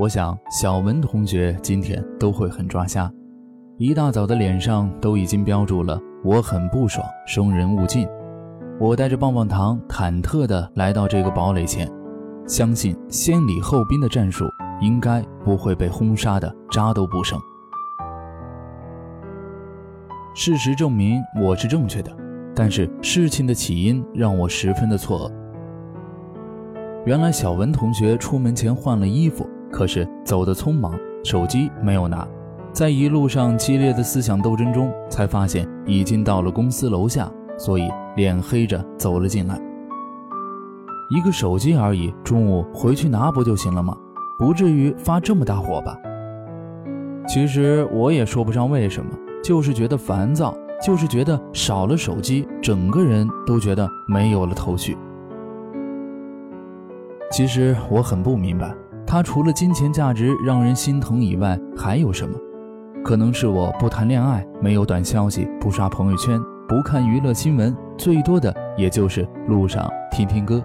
我想小文同学今天都会很抓瞎，一大早的脸上都已经标注了“我很不爽，生人勿近”。我带着棒棒糖，忐忑地来到这个堡垒前，相信先礼后兵的战术应该不会被轰杀的渣都不剩。事实证明我是正确的，但是事情的起因让我十分的错愕。原来小文同学出门前换了衣服，可是走得匆忙，手机没有拿，在一路上激烈的思想斗争中，才发现已经到了公司楼下，所以脸黑着走了进来。一个手机而已，中午回去拿不就行了吗？不至于发这么大火吧？其实我也说不上为什么。就是觉得烦躁，就是觉得少了手机，整个人都觉得没有了头绪。其实我很不明白，他除了金钱价值让人心疼以外，还有什么？可能是我不谈恋爱，没有短消息，不刷朋友圈，不看娱乐新闻，最多的也就是路上听听歌。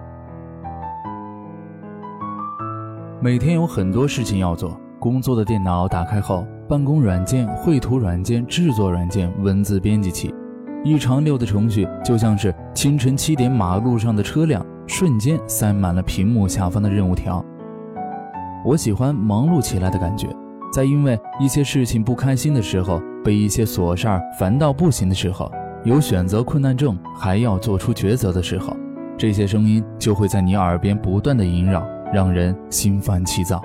每天有很多事情要做，工作的电脑打开后。办公软件、绘图软件、制作软件、文字编辑器，一长溜的程序就像是清晨七点马路上的车辆，瞬间塞满了屏幕下方的任务条。我喜欢忙碌起来的感觉，在因为一些事情不开心的时候，被一些琐事儿烦到不行的时候，有选择困难症还要做出抉择的时候，这些声音就会在你耳边不断的萦绕，让人心烦气躁。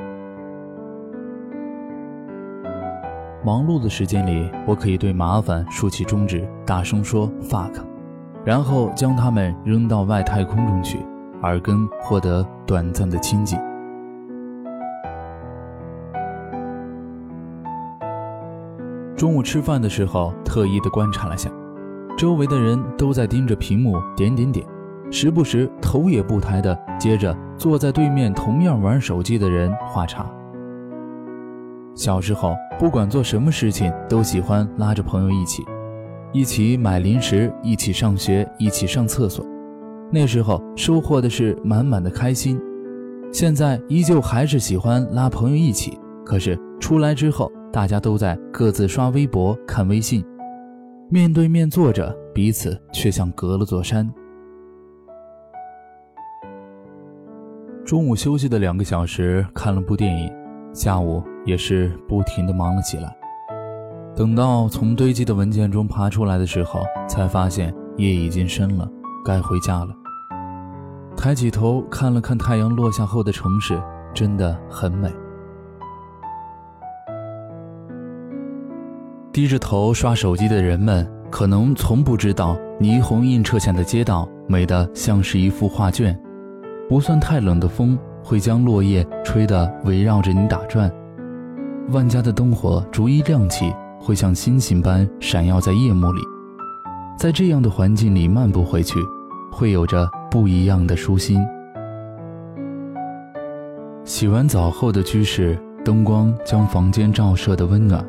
忙碌的时间里，我可以对麻烦竖起中指，大声说 “fuck”，然后将它们扔到外太空中去，耳根获得短暂的清静。中午吃饭的时候，特意的观察了下，周围的人都在盯着屏幕点点点，时不时头也不抬的接着坐在对面同样玩手机的人话茬。小时候，不管做什么事情，都喜欢拉着朋友一起，一起买零食，一起上学，一起上厕所。那时候收获的是满满的开心。现在依旧还是喜欢拉朋友一起，可是出来之后，大家都在各自刷微博、看微信，面对面坐着，彼此却像隔了座山。中午休息的两个小时，看了部电影，下午。也是不停的忙了起来。等到从堆积的文件中爬出来的时候，才发现夜已经深了，该回家了。抬起头看了看太阳落下后的城市，真的很美。低着头刷手机的人们，可能从不知道霓虹映彻下的街道美得像是一幅画卷。不算太冷的风会将落叶吹得围绕着你打转。万家的灯火逐一亮起，会像星星般闪耀在夜幕里。在这样的环境里漫步回去，会有着不一样的舒心。洗完澡后的居室，灯光将房间照射的温暖。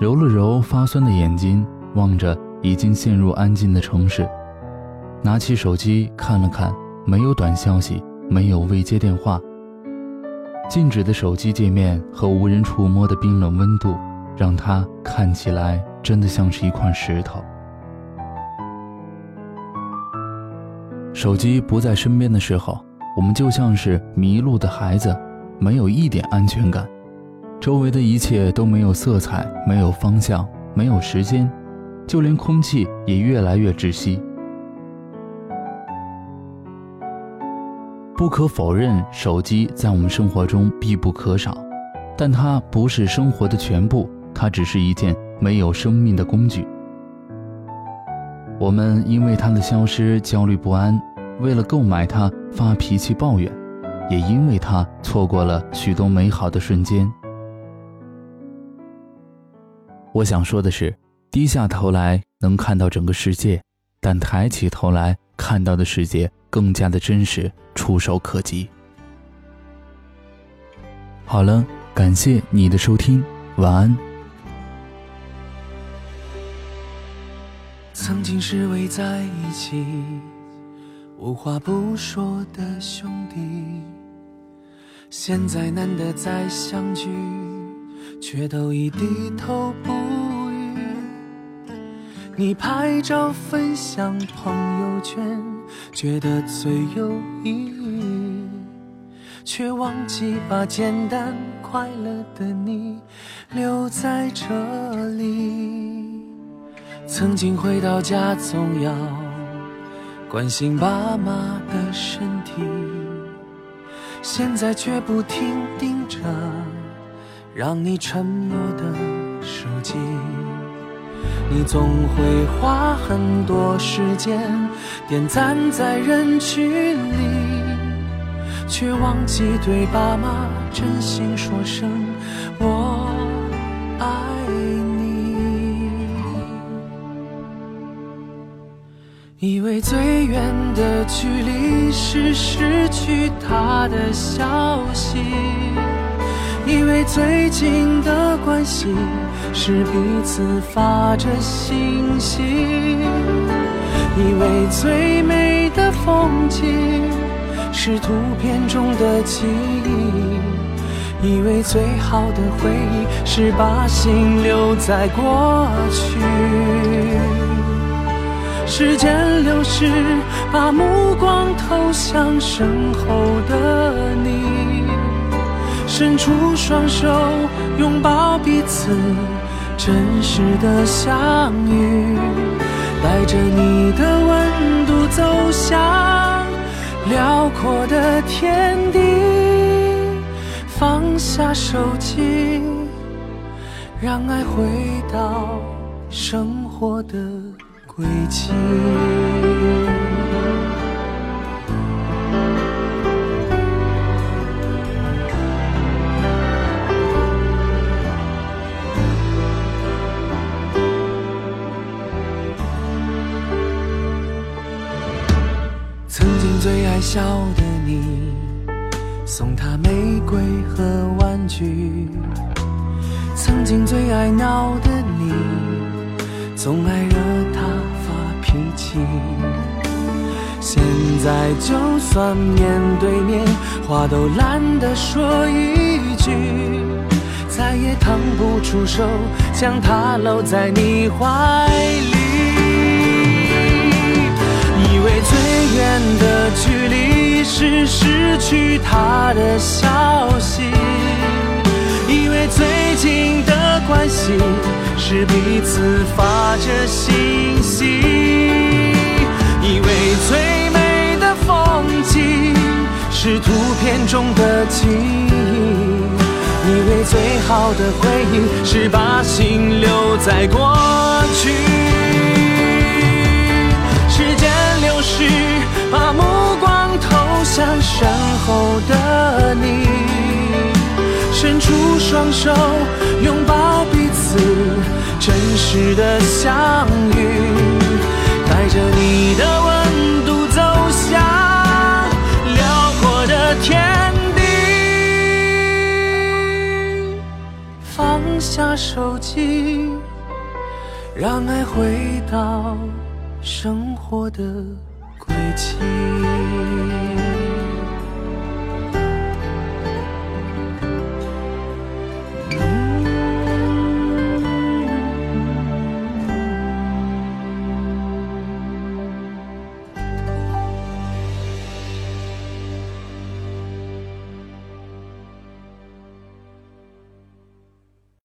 揉了揉发酸的眼睛，望着已经陷入安静的城市，拿起手机看了看，没有短消息，没有未接电话。静止的手机界面和无人触摸的冰冷温度，让它看起来真的像是一块石头。手机不在身边的时候，我们就像是迷路的孩子，没有一点安全感，周围的一切都没有色彩，没有方向，没有时间，就连空气也越来越窒息。不可否认，手机在我们生活中必不可少，但它不是生活的全部，它只是一件没有生命的工具。我们因为它的消失焦虑不安，为了购买它发脾气抱怨，也因为它错过了许多美好的瞬间。我想说的是，低下头来能看到整个世界，但抬起头来看到的世界。更加的真实，触手可及。好了，感谢你的收听，晚安。曾经是围在一起，无话不说的兄弟。现在难得再相聚，却都已低头不。你拍照分享朋友圈，觉得最有意义，却忘记把简单快乐的你留在这里。曾经回到家总要关心爸妈的身体。现在却不停盯着让你沉默的手机，你总会花很多时间点赞在人群里，却忘记对爸妈真心说声我爱你。以为最远的距离是失去他的消息，以为最近的关系是彼此发着信息，以为最美的风景是图片中的记忆，以为最好的回忆是把心留在过去。时间流逝，把目光投向身后的你，伸出双手拥抱彼此，真实的相遇，带着你的温度走向辽阔的天地，放下手机，让爱回到生活的。轨迹。爱笑的你，送他玫瑰和玩具；曾经最爱闹的你，总爱惹他发。脾气，现在就算面对面，话都懒得说一句，再也腾不出手将他搂在你怀里。失去他的消息，以为最近的关系。是彼此发着信息，以为最美的风景是图片中的记忆，以为最好的回忆是把心留在过去。时间流逝，把梦的你，伸出双手拥抱彼此。真实的相遇，带着你的温度走向辽阔的天地。放下手机，让爱回到生活的轨迹。